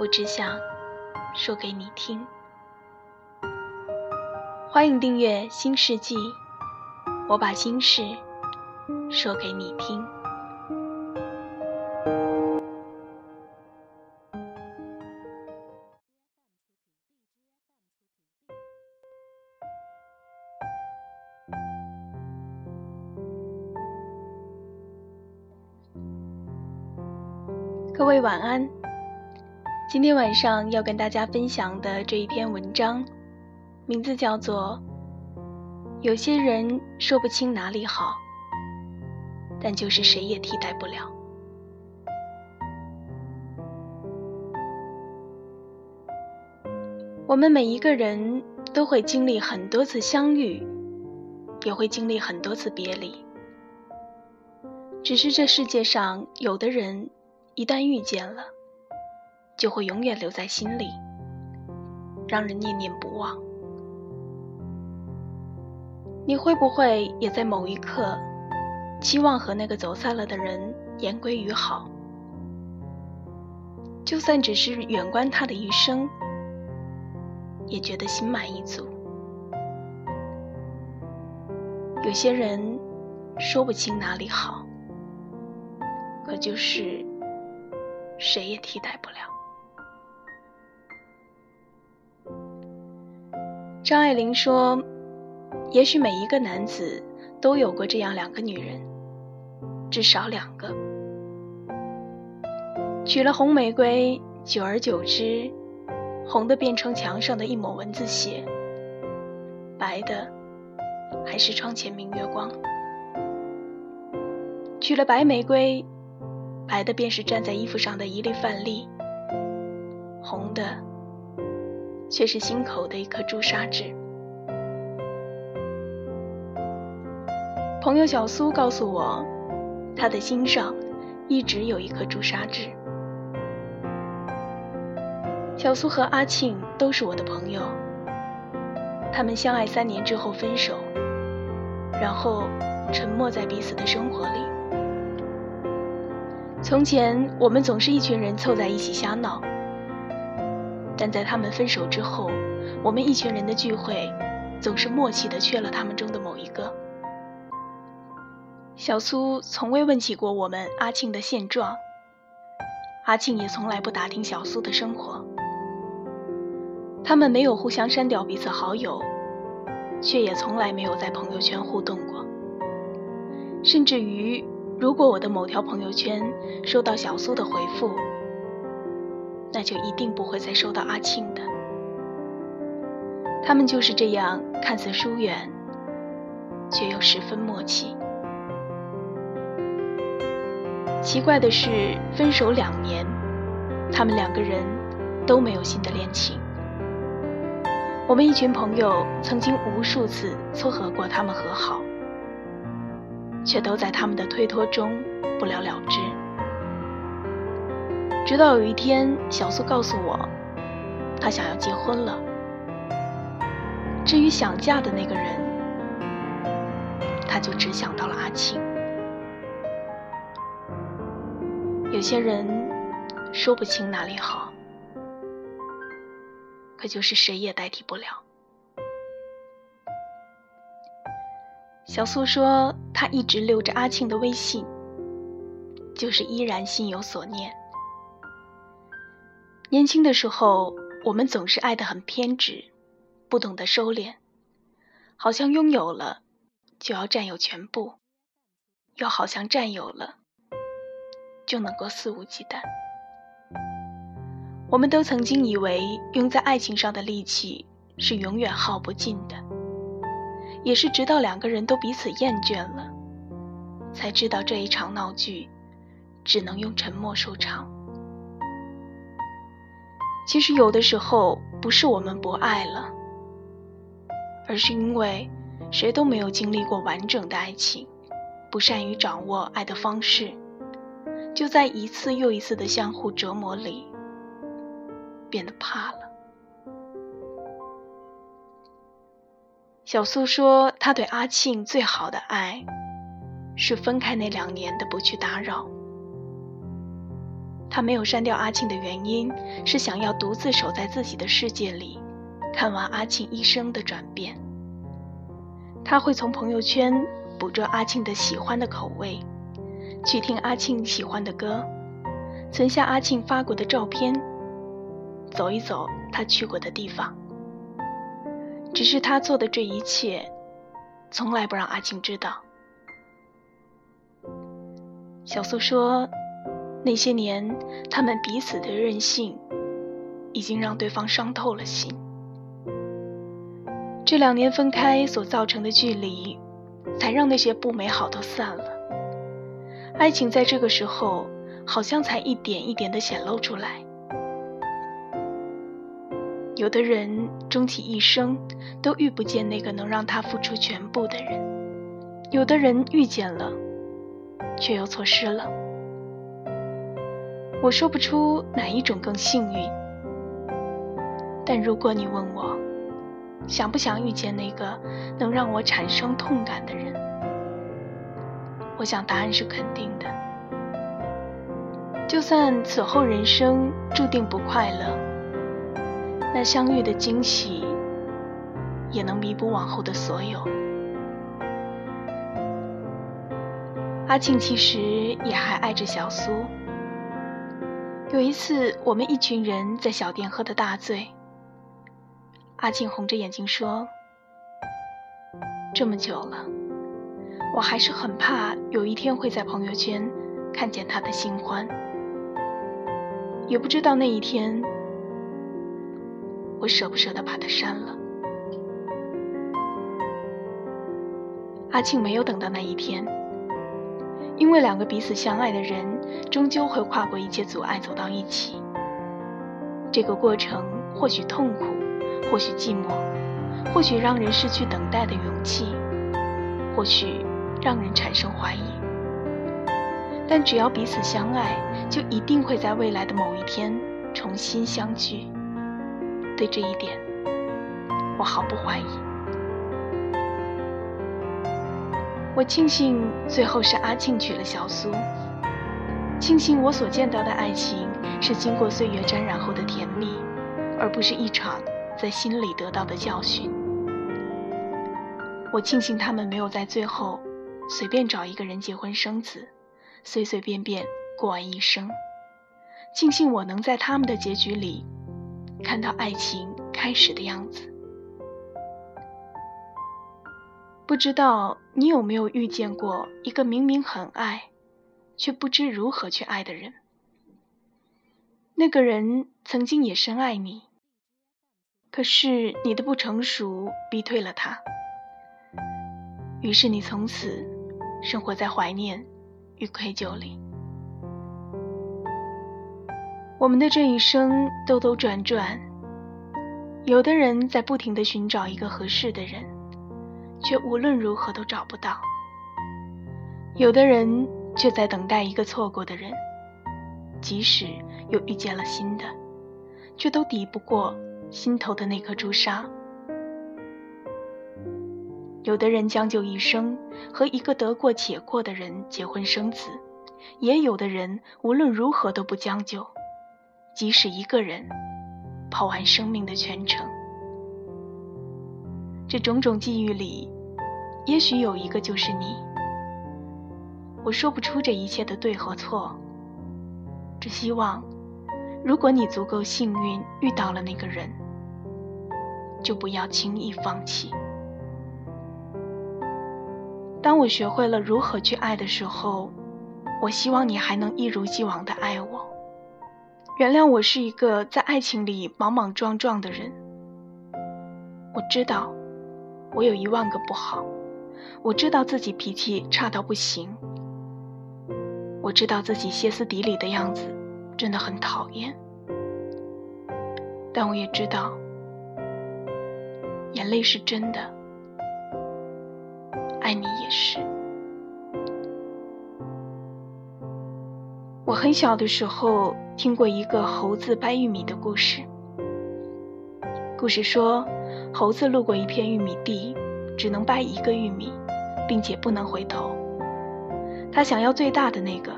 我只想说给你听。欢迎订阅《新世纪》，我把心事说给你听。各位晚安。今天晚上要跟大家分享的这一篇文章，名字叫做《有些人说不清哪里好，但就是谁也替代不了》。我们每一个人都会经历很多次相遇，也会经历很多次别离。只是这世界上有的人。一旦遇见了，就会永远留在心里，让人念念不忘。你会不会也在某一刻，期望和那个走散了的人言归于好？就算只是远观他的一生，也觉得心满意足。有些人说不清哪里好，可就是。谁也替代不了。张爱玲说：“也许每一个男子都有过这样两个女人，至少两个。娶了红玫瑰，久而久之，红的变成墙上的一抹蚊子血，白的还是窗前明月光。娶了白玫瑰。”白的便是站在衣服上的一粒饭粒，红的却是心口的一颗朱砂痣。朋友小苏告诉我，他的心上一直有一颗朱砂痣。小苏和阿庆都是我的朋友，他们相爱三年之后分手，然后沉默在彼此的生活里。从前，我们总是一群人凑在一起瞎闹，但在他们分手之后，我们一群人的聚会总是默契的缺了他们中的某一个。小苏从未问起过我们阿庆的现状，阿庆也从来不打听小苏的生活。他们没有互相删掉彼此好友，却也从来没有在朋友圈互动过，甚至于。如果我的某条朋友圈收到小苏的回复，那就一定不会再收到阿庆的。他们就是这样，看似疏远，却又十分默契。奇怪的是，分手两年，他们两个人都没有新的恋情。我们一群朋友曾经无数次撮合过他们和好。却都在他们的推脱中不了了之。直到有一天，小苏告诉我，她想要结婚了。至于想嫁的那个人，她就只想到了阿庆。有些人说不清哪里好，可就是谁也代替不了。小苏说：“他一直留着阿庆的微信，就是依然心有所念。年轻的时候，我们总是爱得很偏执，不懂得收敛，好像拥有了就要占有全部，又好像占有了就能够肆无忌惮。我们都曾经以为用在爱情上的力气是永远耗不尽的。”也是直到两个人都彼此厌倦了，才知道这一场闹剧只能用沉默收场。其实有的时候不是我们不爱了，而是因为谁都没有经历过完整的爱情，不善于掌握爱的方式，就在一次又一次的相互折磨里，变得怕了。小苏说，他对阿庆最好的爱，是分开那两年的不去打扰。他没有删掉阿庆的原因，是想要独自守在自己的世界里，看完阿庆一生的转变。他会从朋友圈捕捉阿庆的喜欢的口味，去听阿庆喜欢的歌，存下阿庆发过的照片，走一走他去过的地方。只是他做的这一切，从来不让阿庆知道。小苏说。那些年，他们彼此的任性，已经让对方伤透了心。这两年分开所造成的距离，才让那些不美好都散了。爱情在这个时候，好像才一点一点的显露出来。有的人终其一生都遇不见那个能让他付出全部的人，有的人遇见了，却又错失了。我说不出哪一种更幸运，但如果你问我，想不想遇见那个能让我产生痛感的人，我想答案是肯定的。就算此后人生注定不快乐，那相遇的惊喜也能弥补往后的所有。阿庆其实也还爱着小苏。有一次，我们一群人在小店喝得大醉。阿庆红着眼睛说：“这么久了，我还是很怕有一天会在朋友圈看见他的新欢，也不知道那一天我舍不舍得把他删了。”阿庆没有等到那一天。因为两个彼此相爱的人，终究会跨过一切阻碍走到一起。这个过程或许痛苦，或许寂寞，或许让人失去等待的勇气，或许让人产生怀疑。但只要彼此相爱，就一定会在未来的某一天重新相聚。对这一点，我毫不怀疑。我庆幸最后是阿庆娶了小苏，庆幸我所见到的爱情是经过岁月沾染后的甜蜜，而不是一场在心里得到的教训。我庆幸他们没有在最后随便找一个人结婚生子，随随便便过完一生。庆幸我能在他们的结局里看到爱情开始的样子。不知道你有没有遇见过一个明明很爱，却不知如何去爱的人？那个人曾经也深爱你，可是你的不成熟逼退了他，于是你从此生活在怀念与愧疚里。我们的这一生兜兜转转，有的人在不停的寻找一个合适的人。却无论如何都找不到。有的人却在等待一个错过的人，即使又遇见了新的，却都抵不过心头的那颗朱砂。有的人将就一生和一个得过且过的人结婚生子，也有的人无论如何都不将就，即使一个人跑完生命的全程。这种种际遇里，也许有一个就是你。我说不出这一切的对和错，只希望，如果你足够幸运遇到了那个人，就不要轻易放弃。当我学会了如何去爱的时候，我希望你还能一如既往的爱我，原谅我是一个在爱情里莽莽撞撞的人。我知道。我有一万个不好，我知道自己脾气差到不行，我知道自己歇斯底里的样子真的很讨厌，但我也知道，眼泪是真的，爱你也是。我很小的时候听过一个猴子掰玉米的故事。故事说，猴子路过一片玉米地，只能掰一个玉米，并且不能回头。他想要最大的那个，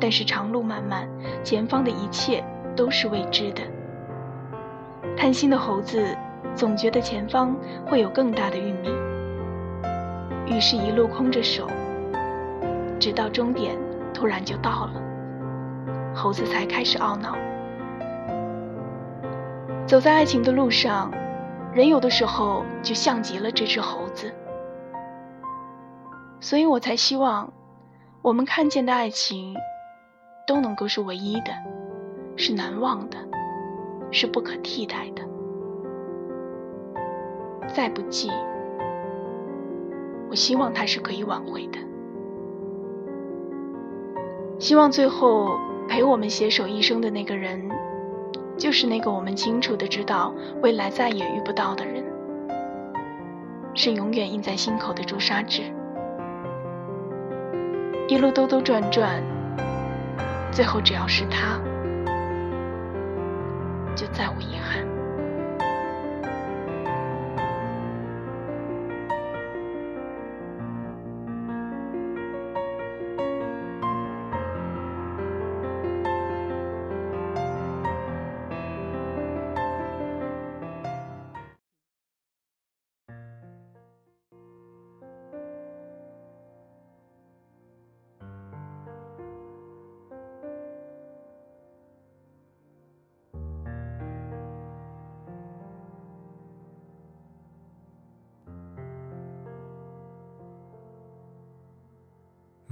但是长路漫漫，前方的一切都是未知的。贪心的猴子总觉得前方会有更大的玉米，于是，一路空着手，直到终点突然就到了，猴子才开始懊恼。走在爱情的路上，人有的时候就像极了这只猴子，所以我才希望，我们看见的爱情，都能够是唯一的，是难忘的，是不可替代的。再不济，我希望它是可以挽回的，希望最后陪我们携手一生的那个人。就是那个我们清楚的知道未来再也遇不到的人，是永远印在心口的朱砂痣。一路兜兜转转，最后只要是他，就再无遗憾。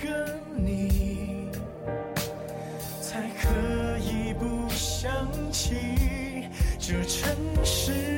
和你，才可以不想起？这城市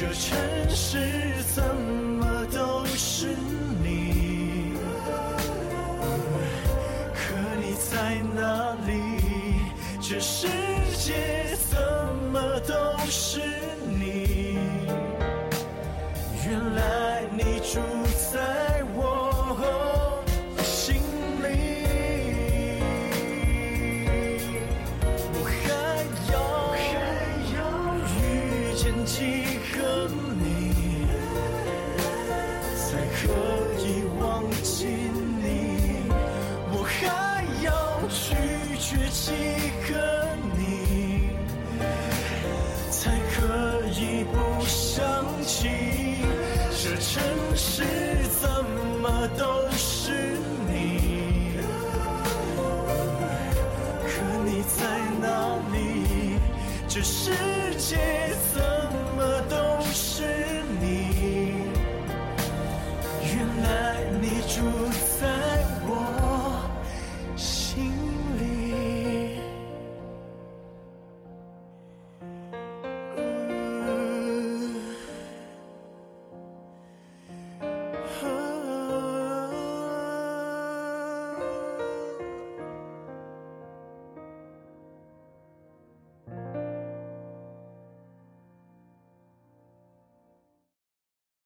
这城市怎么都是你？可你在哪里？这世界怎么都是你？原来你住在我心里。我还要还要遇见几